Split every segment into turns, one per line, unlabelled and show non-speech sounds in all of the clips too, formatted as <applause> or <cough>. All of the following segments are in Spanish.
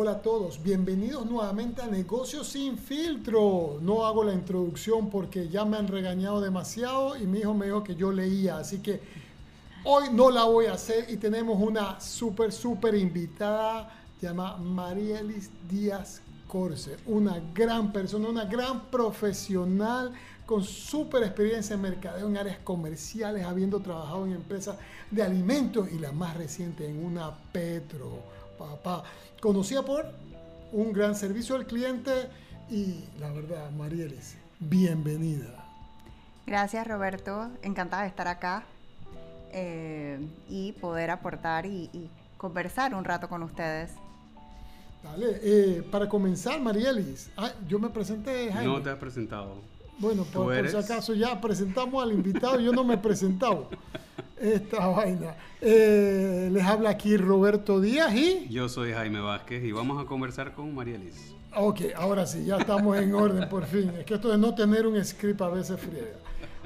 Hola a todos, bienvenidos nuevamente a Negocios sin filtro. No hago la introducción porque ya me han regañado demasiado y mi hijo me dijo que yo leía, así que hoy no la voy a hacer y tenemos una súper, súper invitada, se llama Marielis Díaz Corse, una gran persona, una gran profesional con súper experiencia en mercadeo en áreas comerciales, habiendo trabajado en empresas de alimentos y la más reciente en una Petro, papá. Conocida por un gran servicio al cliente y la verdad, Marielis, bienvenida.
Gracias Roberto, encantada de estar acá eh, y poder aportar y, y conversar un rato con ustedes.
Dale, eh, para comenzar, Marielis, ah, yo me presenté, Jaime.
No te has presentado.
Bueno, por, por, si acaso ya presentamos al invitado, yo no me he presentado. <laughs> Esta vaina. Eh, les habla aquí Roberto Díaz y...
Yo soy Jaime Vázquez y vamos a conversar con Marielis.
Ok, ahora sí, ya estamos en orden por fin. Es que esto de no tener un script a veces friega.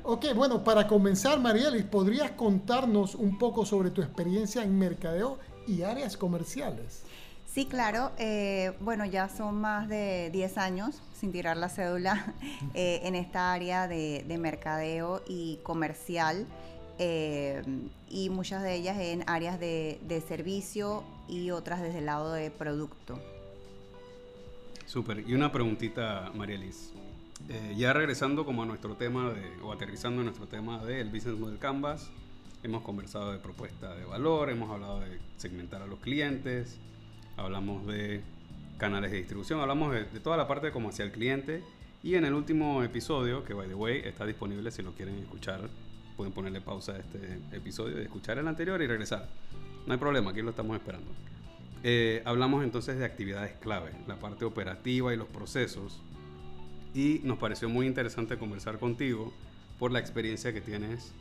Ok, bueno, para comenzar, Marielis, ¿podrías contarnos un poco sobre tu experiencia en mercadeo y áreas comerciales?
Sí, claro. Eh, bueno, ya son más de 10 años, sin tirar la cédula, <laughs> eh, en esta área de, de mercadeo y comercial. Eh, y muchas de ellas en áreas de, de, servicio y otras desde el lado de producto.
Súper. Y una preguntita, Marielis. Eh, ya regresando como a nuestro tema de, o aterrizando en nuestro tema del Business Model Canvas, hemos conversado de propuesta de valor, hemos hablado de segmentar a los clientes, hablamos de canales de distribución, hablamos de, de toda la parte como hacia el cliente y en el último episodio, que by the way está disponible si lo quieren escuchar pueden ponerle pausa a este episodio y escuchar el anterior y regresar. No hay problema, aquí lo estamos esperando. Eh, hablamos entonces de actividades clave, la parte operativa y los procesos. Y nos pareció muy interesante conversar contigo por la experiencia que tienes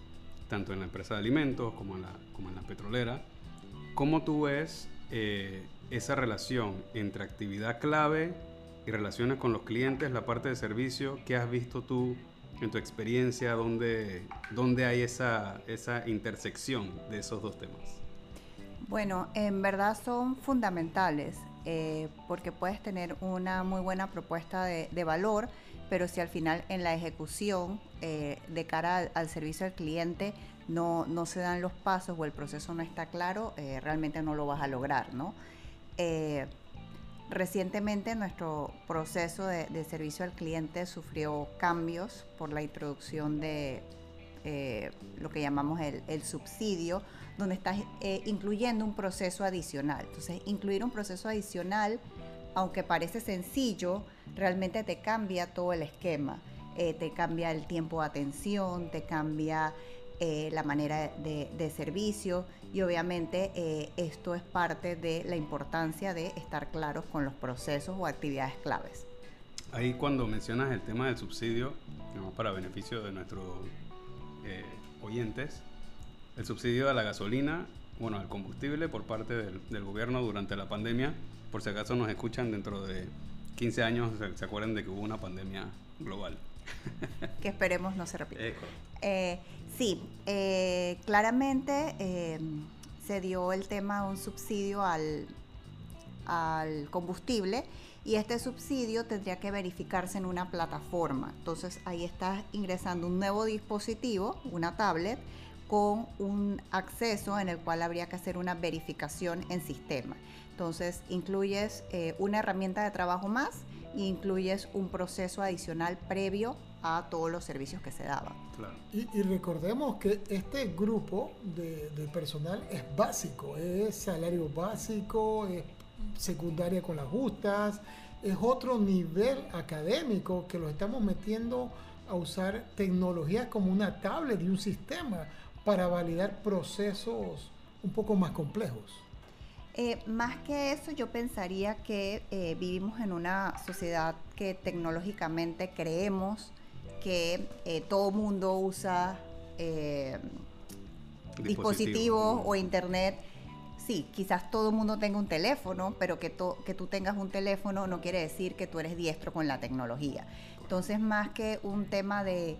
tanto en la empresa de alimentos como en la, como en la petrolera. ¿Cómo tú ves eh, esa relación entre actividad clave y relaciones con los clientes, la parte de servicio? ¿Qué has visto tú en tu experiencia, ¿dónde, dónde hay esa, esa intersección de esos dos temas?
Bueno, en verdad son fundamentales eh, porque puedes tener una muy buena propuesta de, valor, pero si al final en la ejecución eh, de cara al, al, servicio al cliente no, no, se dan los pasos o el proceso no está claro, eh, realmente no lo vas a lograr, ¿no? Recientemente nuestro proceso de, servicio al cliente sufrió cambios por la introducción de eh, lo que llamamos el, el, subsidio, donde estás eh, incluyendo un proceso adicional. Entonces, incluir un proceso adicional, aunque parece sencillo, realmente te cambia todo el esquema. Eh, te cambia el tiempo de atención, te cambia eh, la manera de, de, servicio y obviamente eh, esto es parte de la importancia de estar claros con los procesos o actividades claves.
Ahí cuando mencionas el tema del subsidio, para beneficio de nuestros eh, oyentes, el subsidio a la gasolina, bueno, al combustible por parte del, del, gobierno durante la pandemia, por si acaso nos escuchan dentro de 15 años, se, acuerdan de que hubo una pandemia global.
que esperemos no se repita. Eh, sí, eh, claramente eh, se dio el tema de un subsidio al, al combustible y este subsidio tendría que verificarse en una plataforma. Entonces ahí estás ingresando un nuevo dispositivo, una tablet, con un acceso en el cual habría que hacer una verificación en sistema. Entonces incluyes eh, una herramienta de trabajo más e incluyes un proceso adicional previo a todos los servicios que se daban.
Claro. Y, y, recordemos que este grupo de, de, personal es básico, es salario básico, es secundaria con las justas, es otro nivel académico que lo estamos metiendo a usar tecnología como una tablet y un sistema para validar procesos un poco más complejos.
Eh, más que eso, yo pensaría que eh, vivimos en una sociedad que tecnológicamente creemos que eh, todo mundo usa eh, dispositivos dispositivo. o internet. Sí, quizás todo el mundo tenga un teléfono, pero que, to, que tú tengas un teléfono no quiere decir que tú eres diestro con la tecnología. Entonces, más que un tema de,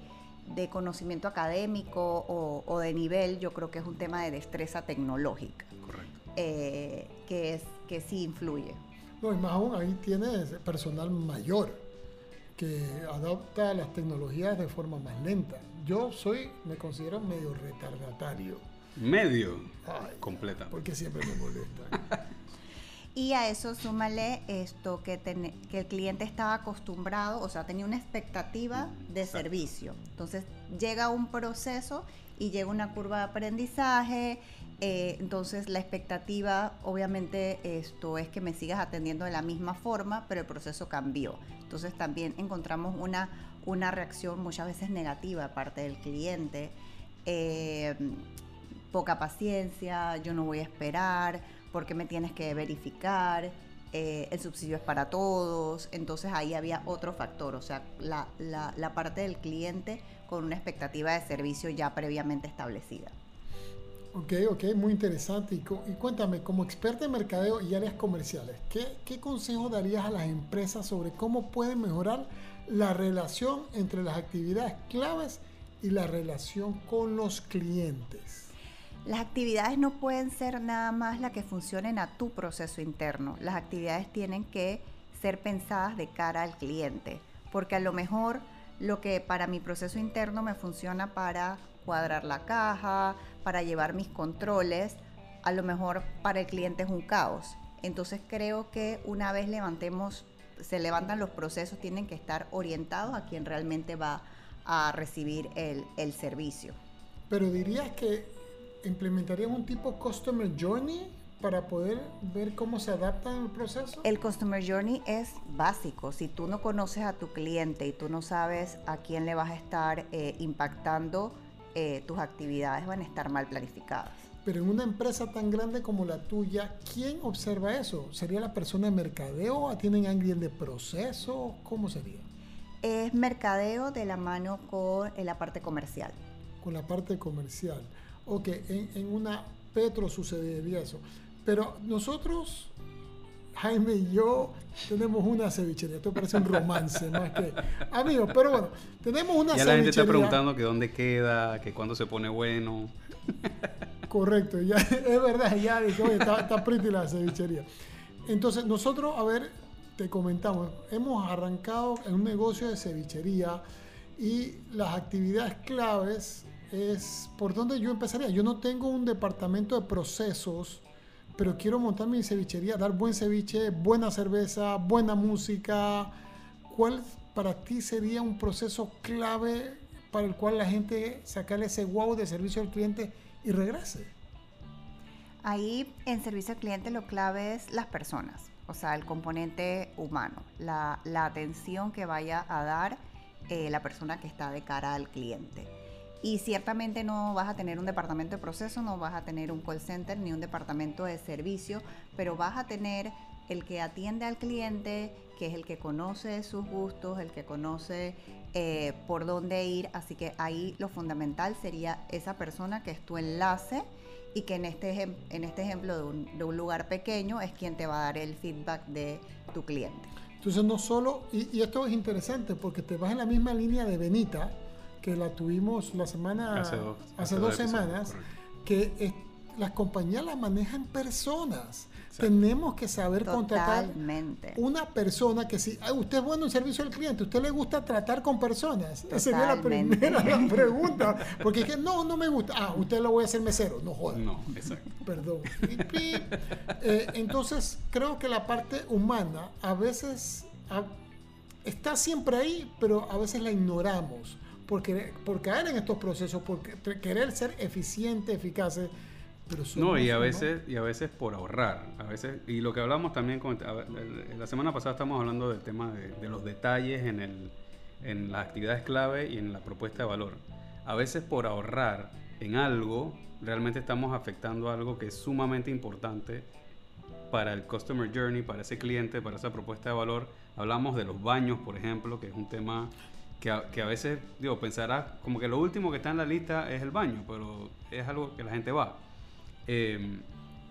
de conocimiento académico o, o, de nivel, yo creo que es un tema de destreza tecnológica.
Correcto.
Eh, que, es, que sí influye.
No, y más aún ahí tienes personal mayor que adopta las tecnologías de forma más lenta. Yo soy, me considero medio retardatario.
Medio. completa.
Porque siempre me molesta. <laughs>
Y a eso súmale esto que, que el cliente estaba acostumbrado, o sea, tenía una expectativa de servicio. Entonces llega un proceso y llega una curva de aprendizaje. Eh, entonces la expectativa, obviamente, esto es que me sigas atendiendo de la misma forma, pero el proceso cambió. Entonces también encontramos una, una reacción muchas veces negativa de parte del cliente. Eh, poca paciencia, yo no voy a esperar porque me tienes que verificar, eh, el subsidio es para todos, entonces ahí había otro factor, o sea, la, la, parte del cliente con una expectativa de servicio ya previamente establecida.
Ok, ok, muy interesante. Y, cuéntame, como experta en mercadeo y áreas comerciales, ¿qué, ¿qué consejo darías a las empresas sobre cómo pueden mejorar la relación entre las actividades claves y la relación con los clientes?
Las actividades no pueden ser nada más las que funcionen a tu proceso interno. Las actividades tienen que ser pensadas de cara al cliente, porque a lo mejor lo que para mi proceso interno me funciona para cuadrar la caja, para llevar mis controles, a lo mejor para el cliente es un caos. Entonces creo que una vez levantemos, se levantan los procesos, tienen que estar orientados a quien realmente va a recibir el, el servicio.
Pero dirías que implementarían un tipo Customer Journey para poder ver cómo se adapta el proceso?
El Customer Journey es básico. Si tú no conoces a tu cliente y tú no sabes a quién le vas a estar eh, impactando, eh, tus actividades van a estar mal planificadas.
Pero en una empresa tan grande como la tuya, ¿quién observa eso? ¿Sería la persona de mercadeo? ¿Tienen alguien de proceso? ¿Cómo sería?
Es mercadeo de la mano con la parte comercial.
Con la parte comercial ok, en, en una Petro sucedería eso. Pero nosotros, Jaime y yo, tenemos una cevichería. Esto parece un romance más que amigos. Pero bueno, tenemos una
cevichería. Ya la gente está preguntando que dónde queda, que cuándo se pone bueno.
Correcto, ya, es verdad, ya dije, oye, está, está pretty la cevichería. Entonces, nosotros, a ver, te comentamos, hemos arrancado en un negocio de cevichería y las actividades claves es por dónde yo empezaría. Yo no tengo un departamento de procesos, pero quiero montar mi cevichería, dar buen ceviche, buena cerveza, buena música. ¿Cuál para ti sería un proceso clave para el cual la gente sacarle ese wow de servicio al cliente y regrese?
Ahí en servicio al cliente lo clave es las personas, o sea, el componente humano, la, atención que vaya a dar eh, la persona que está de cara al cliente. Y ciertamente no vas a tener un departamento de proceso, no vas a tener un call center ni un departamento de servicio, pero vas a tener el que atiende al cliente, que es el que conoce sus gustos, el que conoce eh, por dónde ir. Así que ahí lo fundamental sería esa persona que es tu enlace y que en este, en este ejemplo de un, lugar pequeño es quien te va a dar el feedback de tu cliente.
Entonces no solo, y esto es interesante porque te vas en la misma línea de Benita, que la tuvimos la semana, hace, dos, semanas, que las compañías la manejan personas. Tenemos que saber contratar una persona que si usted es bueno en servicio al cliente, usted le gusta tratar con personas. Esa sería la primera <laughs> pregunta. Porque es que no, no me gusta. Ah, usted lo voy a hacer mesero. No joda.
No, exacto.
Perdón. Eh, entonces, creo que la parte humana a veces está siempre ahí, pero a veces la ignoramos por, caer en estos procesos, por querer ser eficiente, eficaces.
Pero no, y a veces, y a veces por ahorrar. A veces, y lo que hablamos también, con, la semana pasada estamos hablando del tema de, los detalles en, el, en las actividades clave y en la propuesta de valor. A veces por ahorrar en algo, realmente estamos afectando algo que es sumamente importante para el customer journey, para ese cliente, para esa propuesta de valor. Hablamos de los baños, por ejemplo, que es un tema que a, veces, digo, pensará como que lo último que está en la lista es el baño, pero es algo que la gente va. Em,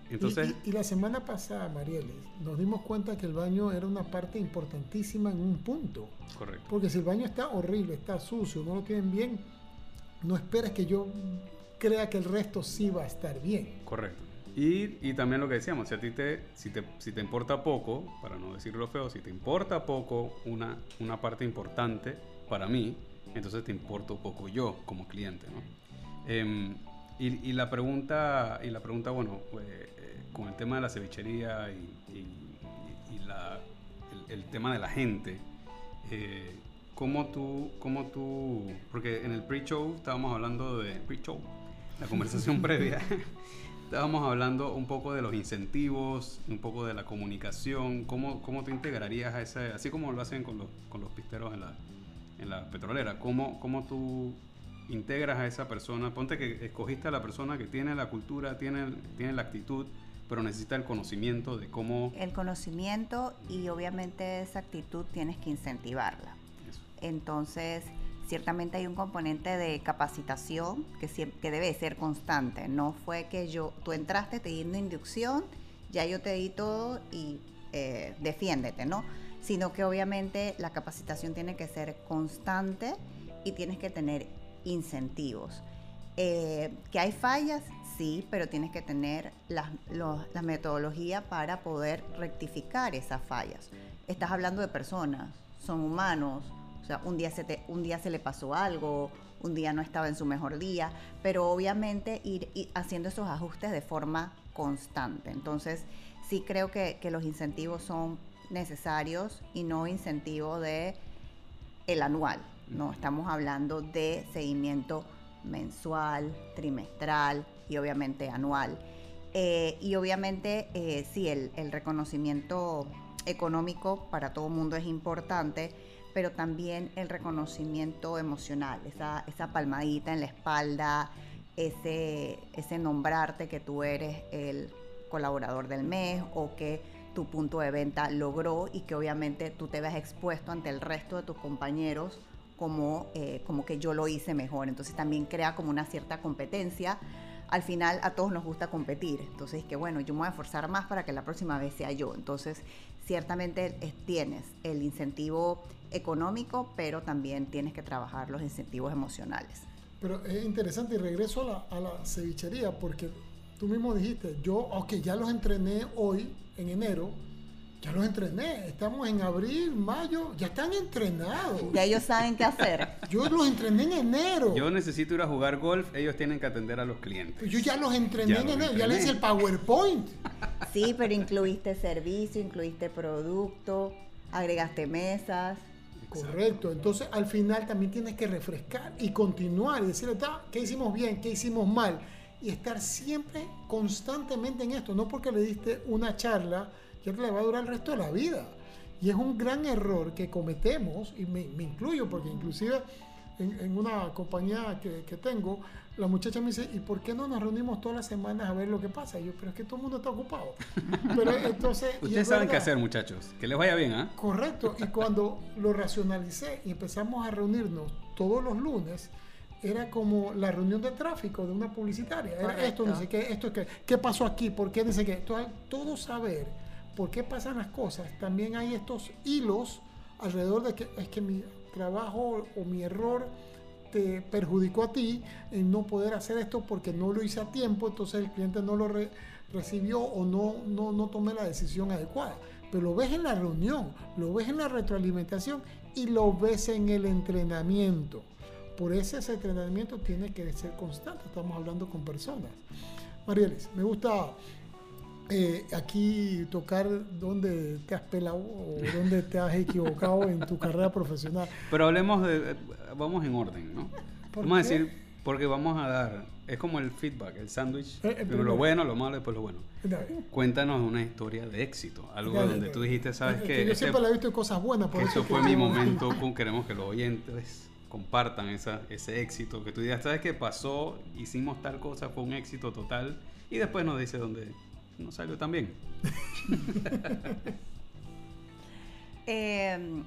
entonces...
Y, la semana pasada, Marielis, nos dimos cuenta que el baño era una parte importantísima en un punto.
Correcto.
Porque si el baño está horrible, está sucio, no lo tienen bien, no esperes que yo crea que el resto sí va a estar bien.
Correcto. Y, y, también lo que decíamos, si a ti te, si te, si te importa poco, para no decirlo feo, si te importa poco una, una parte importante para mí, entonces te importo poco yo como cliente, ¿no? Em, y, y, la pregunta, y la pregunta bueno, eh, eh, con el tema de la cevichería y, y la, el, el, tema de la gente, eh, ¿cómo tú, cómo tú, porque en el pre-show estábamos hablando de, pre-show, la conversación <laughs> previa, estábamos hablando un poco de los incentivos, un poco de la comunicación, cómo, cómo tú integrarías a ese, así como lo hacen con los, con los pisteros en la, en la petrolera, cómo, cómo tú integras a esa persona, ponte que escogiste a la persona que tiene la cultura, tiene, tiene la actitud, pero necesita el conocimiento de cómo...
El conocimiento y obviamente esa actitud tienes que incentivarla. Eso. Entonces, ciertamente hay un componente de capacitación que, debe ser constante. No fue que yo, tú entraste, te di inducción, ya yo te di todo y eh, defiéndete, ¿no? Sino que obviamente la capacitación tiene que ser constante y tienes que tener incentivos. Eh, que hay fallas, sí, pero tienes que tener la, los, la metodología para poder rectificar esas fallas. Estás hablando de personas, son humanos, un día, se un día se le pasó algo, un día no estaba en su mejor día, pero obviamente ir, haciendo esos ajustes de forma constante. Entonces, sí creo que, que, los incentivos son necesarios y no incentivo de el anual. No, estamos hablando de seguimiento mensual, trimestral y obviamente anual. Eh, y obviamente, eh, sí, el, el, reconocimiento económico para todo mundo es importante, pero también el reconocimiento emocional, esa, esa palmadita en la espalda, ese, ese nombrarte que tú eres el colaborador del mes o que tu punto de venta logró y que obviamente tú te ves expuesto ante el resto de tus compañeros como, eh, como que yo lo hice mejor. Entonces también crea como una cierta competencia. Al final a todos nos gusta competir. Entonces que bueno, yo me voy a esforzar más para que la próxima vez sea yo. Entonces ciertamente es, tienes el incentivo económico, pero también tienes que trabajar los incentivos emocionales.
Pero es interesante y regreso a la, a la cevichería porque tú mismo dijiste, yo, ok, ya los entrené hoy, en enero, ya los entrené. Estamos en abril, mayo, ya están entrenados.
Ya ellos saben qué hacer. <laughs>
Yo los entrené en enero.
Yo necesito ir a jugar golf, ellos tienen que atender a los clientes.
Yo ya los entrené ya en enero, ya les hice el PowerPoint.
Sí, pero incluiste servicio, incluiste producto, agregaste mesas.
Correcto, entonces al final también tienes que refrescar y continuar y decirle, ¿qué hicimos bien? ¿Qué hicimos mal? Y estar siempre constantemente en esto, no porque le diste una charla que le va a durar el resto de la vida. Y es un gran error que cometemos, y me, me incluyo, porque inclusive en, en una compañía que, que, tengo, la muchacha me dice, ¿y por qué no nos reunimos todas las semanas a ver lo que pasa? Y yo, pero es que todo el mundo está ocupado. <laughs> Pero entonces...
Ustedes saben qué hacer, muchachos. Que les vaya bien, ¿ah? ¿eh?
Correcto. Y cuando lo racionalicé y empezamos a reunirnos todos los lunes, era como la reunión de tráfico de una publicitaria. Era Correcto. esto, no sé qué, esto, qué, qué pasó aquí, por qué, dice qué. Todo, todo saber por qué pasan las cosas, también hay estos hilos alrededor de que es que mi trabajo o mi error te perjudicó a ti en no poder hacer esto porque no lo hice a tiempo, entonces el cliente no lo re recibió o no, no, no tomé la decisión adecuada. Pero lo ves en la reunión, lo ves en la retroalimentación y lo ves en el entrenamiento. Por eso ese entrenamiento tiene que ser constante, estamos hablando con personas. Marielis, me gusta eh, aquí tocar dónde te has pelado o dónde te has equivocado en tu carrera profesional.
Pero hablemos de, vamos en orden, ¿no? Vamos a decir, porque vamos a dar, es como el feedback, el sándwich, eh, eh, lo bueno, lo malo, después lo bueno. Cuéntanos una historia de éxito, algo dale, donde tú dijiste, sabes que...
Yo siempre la he visto en cosas buenas.
Por eso, eso fue mi momento, <laughs> queremos que los oyentes compartan esa, ese éxito, que tú digas, sabes qué pasó, hicimos tal cosa, fue un éxito total, y después nos dice dónde no salió tan bien. <laughs>
eh,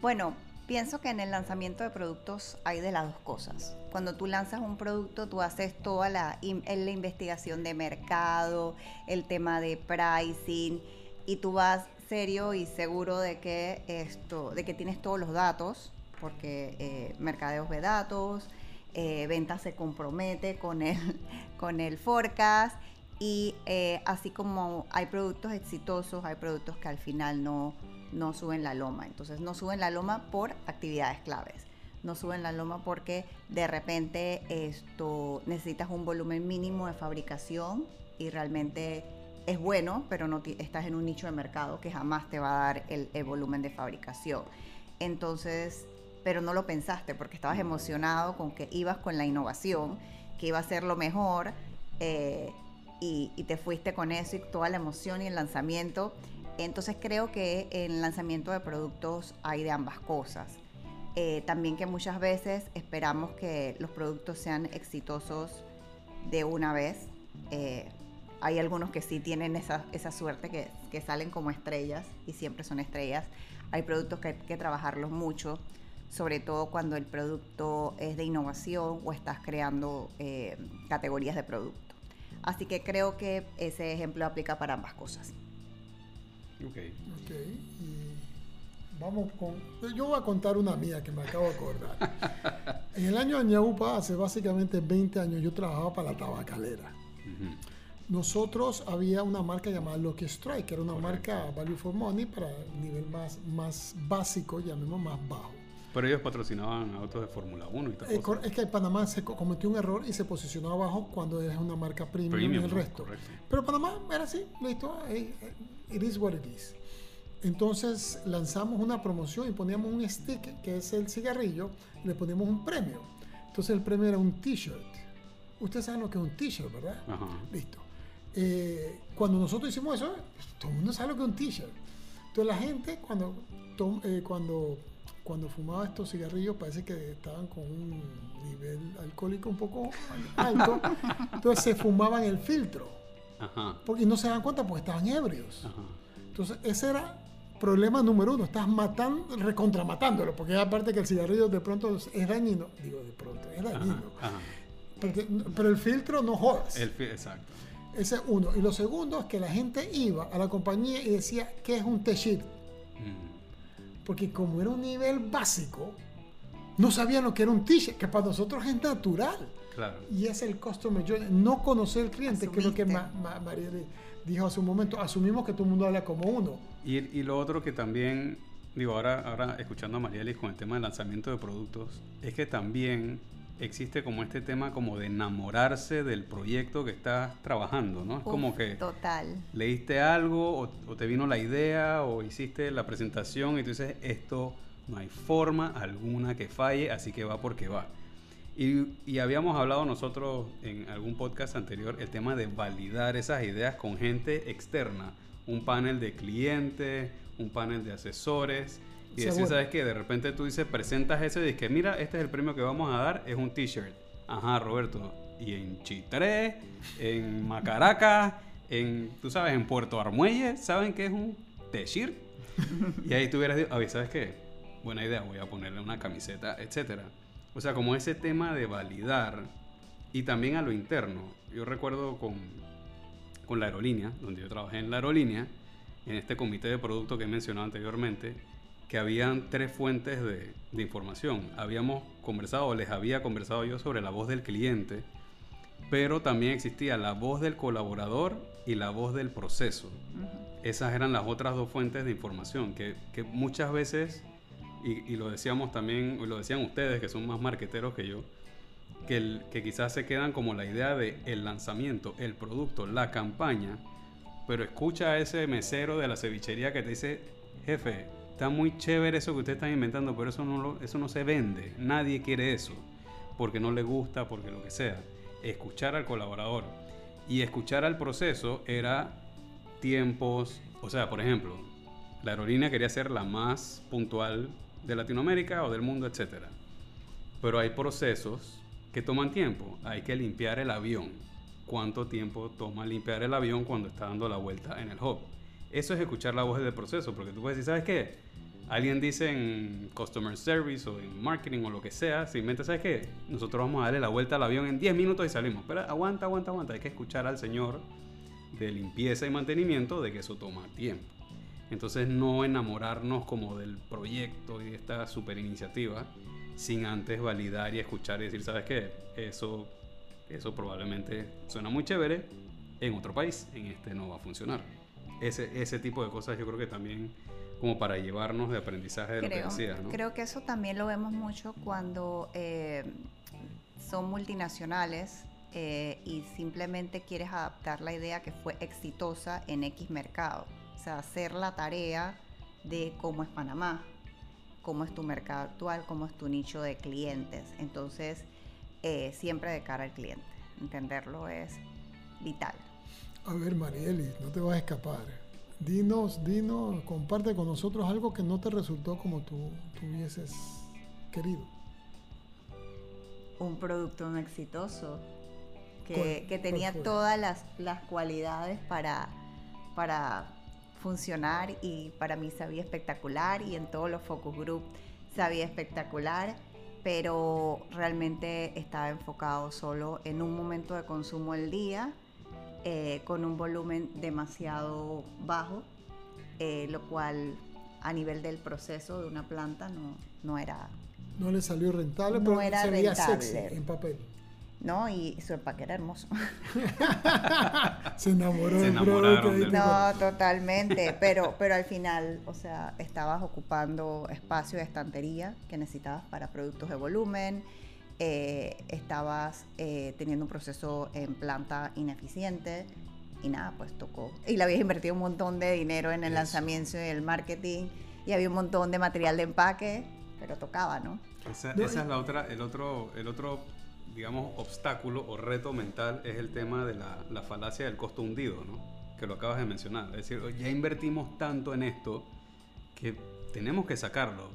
bueno, pienso que en el lanzamiento de productos hay de las dos cosas. Cuando tú lanzas un producto, tú haces toda la, la investigación de mercado, el tema de pricing, y tú vas serio y seguro de que esto, de que tienes todos los datos, porque eh, mercadeos de datos, eh, venta se compromete con el, <laughs> con el forecast Y eh, así como hay productos exitosos, hay productos que al final no, no suben la loma. Entonces no suben la loma por actividades claves. No suben la loma porque de repente esto necesitas un volumen mínimo de fabricación y realmente es bueno, pero no estás en un nicho de mercado que jamás te va a dar el, el volumen de fabricación. Entonces, pero no lo pensaste porque estabas emocionado con que ibas con la innovación, que iba a ser lo mejor. Eh, y, te fuiste con eso y toda la emoción y el lanzamiento. Entonces creo que en el lanzamiento de productos hay de ambas cosas. Eh, también que muchas veces esperamos que los productos sean exitosos de una vez. Eh, hay algunos que sí tienen esa, esa suerte que, que, salen como estrellas y siempre son estrellas. Hay productos que hay que trabajarlos mucho, sobre todo cuando el producto es de innovación o estás creando eh, categorías de producto. Así que creo que ese ejemplo aplica para ambas cosas.
Ok. Ok. Y vamos con. Yo voy a contar una mía que me acabo de acordar. <laughs> en el año de Ñaupa, hace básicamente 20 años, yo trabajaba para la tabacalera. Nosotros había una marca llamada Lucky Strike, que era una marca Value for Money para el nivel más, más básico, llamemos más bajo.
Pero ellos patrocinaban autos de Fórmula 1 y tal.
Eh, es que en Panamá se cometió un error y se posicionó abajo cuando es una marca premium, y el resto. Pero Panamá era así, listo. Eh, eh, it is what it is. Entonces lanzamos una promoción y poníamos un stick, que es el cigarrillo, y le poníamos un premio. Entonces el premio era un t-shirt. Ustedes saben lo que es un t-shirt, ¿verdad? Ajá. Listo. cuando nosotros hicimos eso, todo el mundo sabe lo que es un t-shirt. Entonces la gente, cuando, cuando cuando fumaba estos cigarrillos parece que estaban con un nivel alcohólico un poco <laughs> alto, entonces se fumaban el filtro. Porque no se dan cuenta porque estaban ebrios. Entonces ese era problema número uno, estás matando, recontramatándolo, porque aparte que el cigarrillo de pronto es dañino, digo de pronto, es dañino. pero el filtro no jodas.
El, exacto.
Ese es uno. Y lo segundo es que la gente iba a la compañía y decía, ¿qué es un t-shirt? Mm porque como era un nivel básico, no sabían lo que era un t-shirt, que para nosotros es natural. Claro. Y es el customer journey, no conocer el cliente, que es lo que María dijo hace un momento. Asumimos que todo el mundo habla como uno.
Y, y lo otro que también, digo, ahora, ahora escuchando a María con el tema del lanzamiento de productos, es que también existe como este tema como de enamorarse del proyecto que estás trabajando, ¿no? Es como que
total.
leíste algo o, te vino la idea o hiciste la presentación y tú dices, esto no hay forma alguna que falle, así que va porque va. Y, y, habíamos hablado nosotros en algún podcast anterior el tema de validar esas ideas con gente externa, un panel de clientes, un panel de asesores y decir, ¿sabes qué? De repente tú dices, presentas ese y dices, mira, este es el premio que vamos a dar, es un t-shirt. Ajá, Roberto. Y en Chitré, en Macaracas, en, tú sabes, en Puerto Armuelle, ¿saben qué es un t-shirt? y ahí tú hubieras dicho, ¿sabes qué? Buena idea, voy a ponerle una camiseta, etcétera. O sea, como ese tema de validar y también a lo interno. Yo recuerdo con, con la aerolínea, donde yo trabajé en la aerolínea, en este comité de producto que he mencionado anteriormente, que habían tres fuentes de, información. Habíamos conversado, les había conversado yo sobre la voz del cliente, pero también existía la voz del colaborador y la voz del proceso. Esas eran las otras dos fuentes de información que, muchas veces, y, lo decíamos también, lo decían ustedes que son más marqueteros que yo, que, que quizás se quedan como la idea de el lanzamiento, el producto, la campaña, pero escucha a ese mesero de la cevichería que te dice, jefe, está muy chévere eso que ustedes están inventando, pero eso no, eso no se vende. Nadie quiere eso, porque no le gusta, porque lo que sea. Escuchar al colaborador y escuchar al proceso era tiempos, o sea, por ejemplo, la aerolínea quería ser la más puntual de Latinoamérica o del mundo, etc. Pero hay procesos que toman tiempo. Hay que limpiar el avión. ¿Cuánto tiempo toma limpiar el avión cuando está dando la vuelta en el hub? Eso es escuchar la voz del proceso, porque tú puedes decir, ¿sabes qué? alguien dice en customer service o en marketing o lo que sea, simplemente sabes que nosotros vamos a darle la vuelta al avión en 10 minutos y salimos. Pero aguanta, aguanta, aguanta. Hay que escuchar al señor de limpieza y mantenimiento de que eso toma tiempo. Entonces no enamorarnos como del proyecto y de esta super iniciativa sin antes validar y escuchar y decir, ¿sabes qué? Eso, eso probablemente suena muy chévere, en otro país, en este no va a funcionar. Ese, ese tipo de cosas yo creo que también como para llevarnos de aprendizaje de lo que decías, ¿no?
Creo que eso también lo vemos mucho cuando eh, son multinacionales eh, y simplemente quieres adaptar la idea que fue exitosa en X mercado. O sea, hacer la tarea de cómo es Panamá, cómo es tu mercado actual, cómo es tu nicho de clientes. Entonces, eh, siempre de cara al cliente. Entenderlo es vital.
A ver, Marieli, no te vas a escapar. Dinos, dinos, comparte con nosotros algo que no te resultó como tú, tú hubieses querido.
Un producto no exitoso que, que tenía todas las, las cualidades para, para funcionar y para mí sabía espectacular y en todos los focus group sabía espectacular, pero realmente estaba enfocado solo en un momento de consumo al día eh, con un volumen demasiado bajo, eh, lo cual a nivel del proceso de una planta no, no era...
No le salió rentable, pero era se veía sexy en papel.
¿no? Y su empaque era hermoso. <laughs>
Se enamoró
del producto.
No, totalmente, pero, pero al final, o sea, estabas ocupando espacio de estantería que necesitabas para productos de volumen, eh, estabas eh, teniendo un proceso en planta ineficiente y nada, pues tocó. Y le habías invertido un montón de dinero en el lanzamiento y el marketing y había un montón de material de empaque, pero tocaba, ¿no?
Esa, esa es la otra, el otro, el otro digamos, obstáculo o reto mental es el tema de la, la, falacia del costo hundido, ¿no? Que lo acabas de mencionar. Es decir, ya invertimos tanto en esto que tenemos que sacarlo.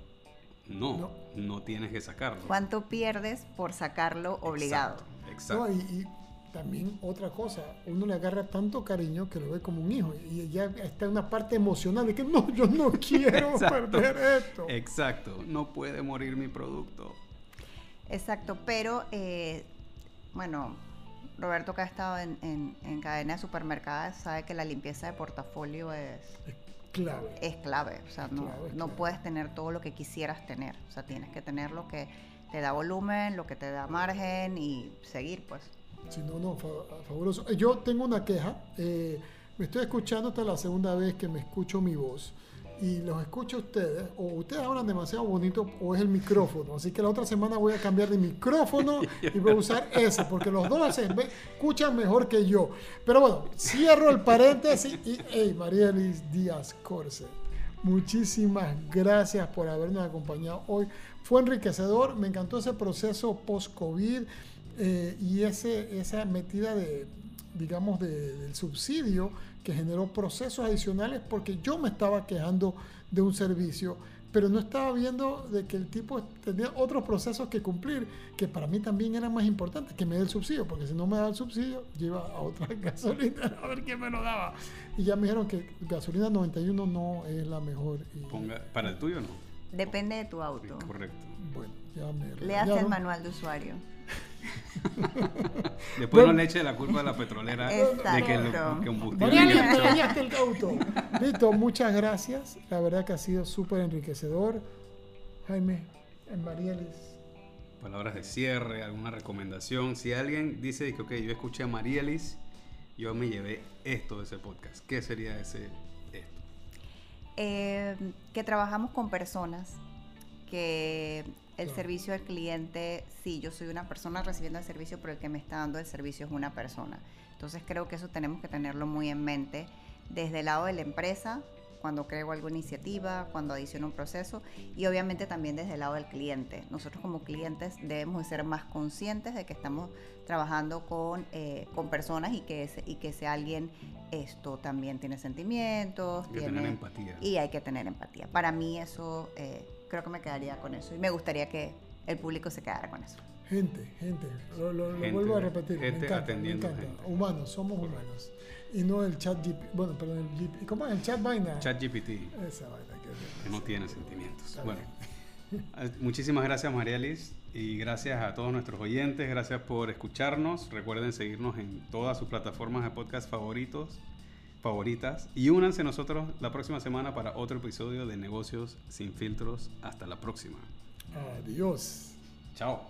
No, no, tienes que sacarlo.
¿Cuánto pierdes por sacarlo obligado?
Exacto. No, y, también otra cosa, uno le agarra tanto cariño que lo ve como un hijo y ya está en una parte emocional de que no, yo no <laughs> quiero perder esto.
Exacto, no puede morir mi producto.
Exacto, pero eh, bueno, Roberto que ha estado en, en, cadena de supermercados sabe que la limpieza de portafolio es,
clave.
Es clave, o sea, no, no puedes tener todo lo que quisieras tener, o sea, tienes que tener lo que te da volumen, lo que te da margen y seguir, pues.
Sí, no, no, fabuloso. Yo tengo una queja, eh, me estoy escuchando, esta es la segunda vez que me escucho mi voz y los escucho ustedes, o ustedes hablan demasiado bonito o es el micrófono. Así que la otra semana voy a cambiar de micrófono y voy a usar ese, porque los dos se escuchan mejor que yo. Pero bueno, cierro el paréntesis y, hey, Marielis Díaz Corse, muchísimas gracias por habernos acompañado hoy. Fue enriquecedor, me encantó ese proceso post-COVID eh, y ese, esa metida de, digamos, del subsidio que generó procesos adicionales porque yo me estaba quejando de un servicio, pero no estaba viendo de que el tipo tenía otros procesos que cumplir, que para mí también eran más importantes, que me dé el subsidio, porque si no me daba el subsidio, yo iba a otra <laughs> gasolina a ver quién me lo daba. Y ya me dijeron que gasolina 91 no es la mejor.
Ponga, ¿Para el tuyo no?
Depende de tu auto.
correcto.
Bueno, ya me...
Leas el manual de usuario. <laughs>
Después no le eche la culpa a la petrolera de que el combustible.
el auto. Listo, muchas gracias. La verdad que ha sido súper enriquecedor. Jaime, en Marielis.
Palabras de cierre, alguna recomendación. Si alguien dice que, ok, yo escuché a Marielis, yo me llevé esto de ese podcast. ¿Qué sería ese esto?
Eh, que trabajamos con personas que el servicio al cliente, sí, yo soy una persona recibiendo el servicio, pero el que me está dando el servicio es una persona. Entonces creo que eso tenemos que tenerlo muy en mente desde el lado de la empresa, cuando creo alguna iniciativa, cuando adiciono un proceso y obviamente también desde el lado del cliente. Nosotros como clientes debemos ser más conscientes de que estamos trabajando con, eh, con personas y que, ese, y que ese alguien esto también tiene sentimientos.
Hay que tener empatía.
Y hay que tener empatía. Para mí eso... Eh, creo que me quedaría con eso. Y me gustaría que el público se quedara con eso.
Gente, gente, lo, vuelvo a repetir.
Gente me encanta, atendiendo. Me encanta.
Humanos, somos humanos. Y no el chat GPT. Bueno, perdón, el ¿cómo es el chat vaina?
Chat GPT.
Esa vaina
que, no tiene sentimientos. bueno, muchísimas gracias, María Liz. Y gracias a todos nuestros oyentes. Gracias por escucharnos. Recuerden seguirnos en todas sus plataformas de podcast favoritos favoritas y únanse nosotros la próxima semana para otro episodio de Negocios sin filtros. Hasta la próxima.
Adiós.
Chao.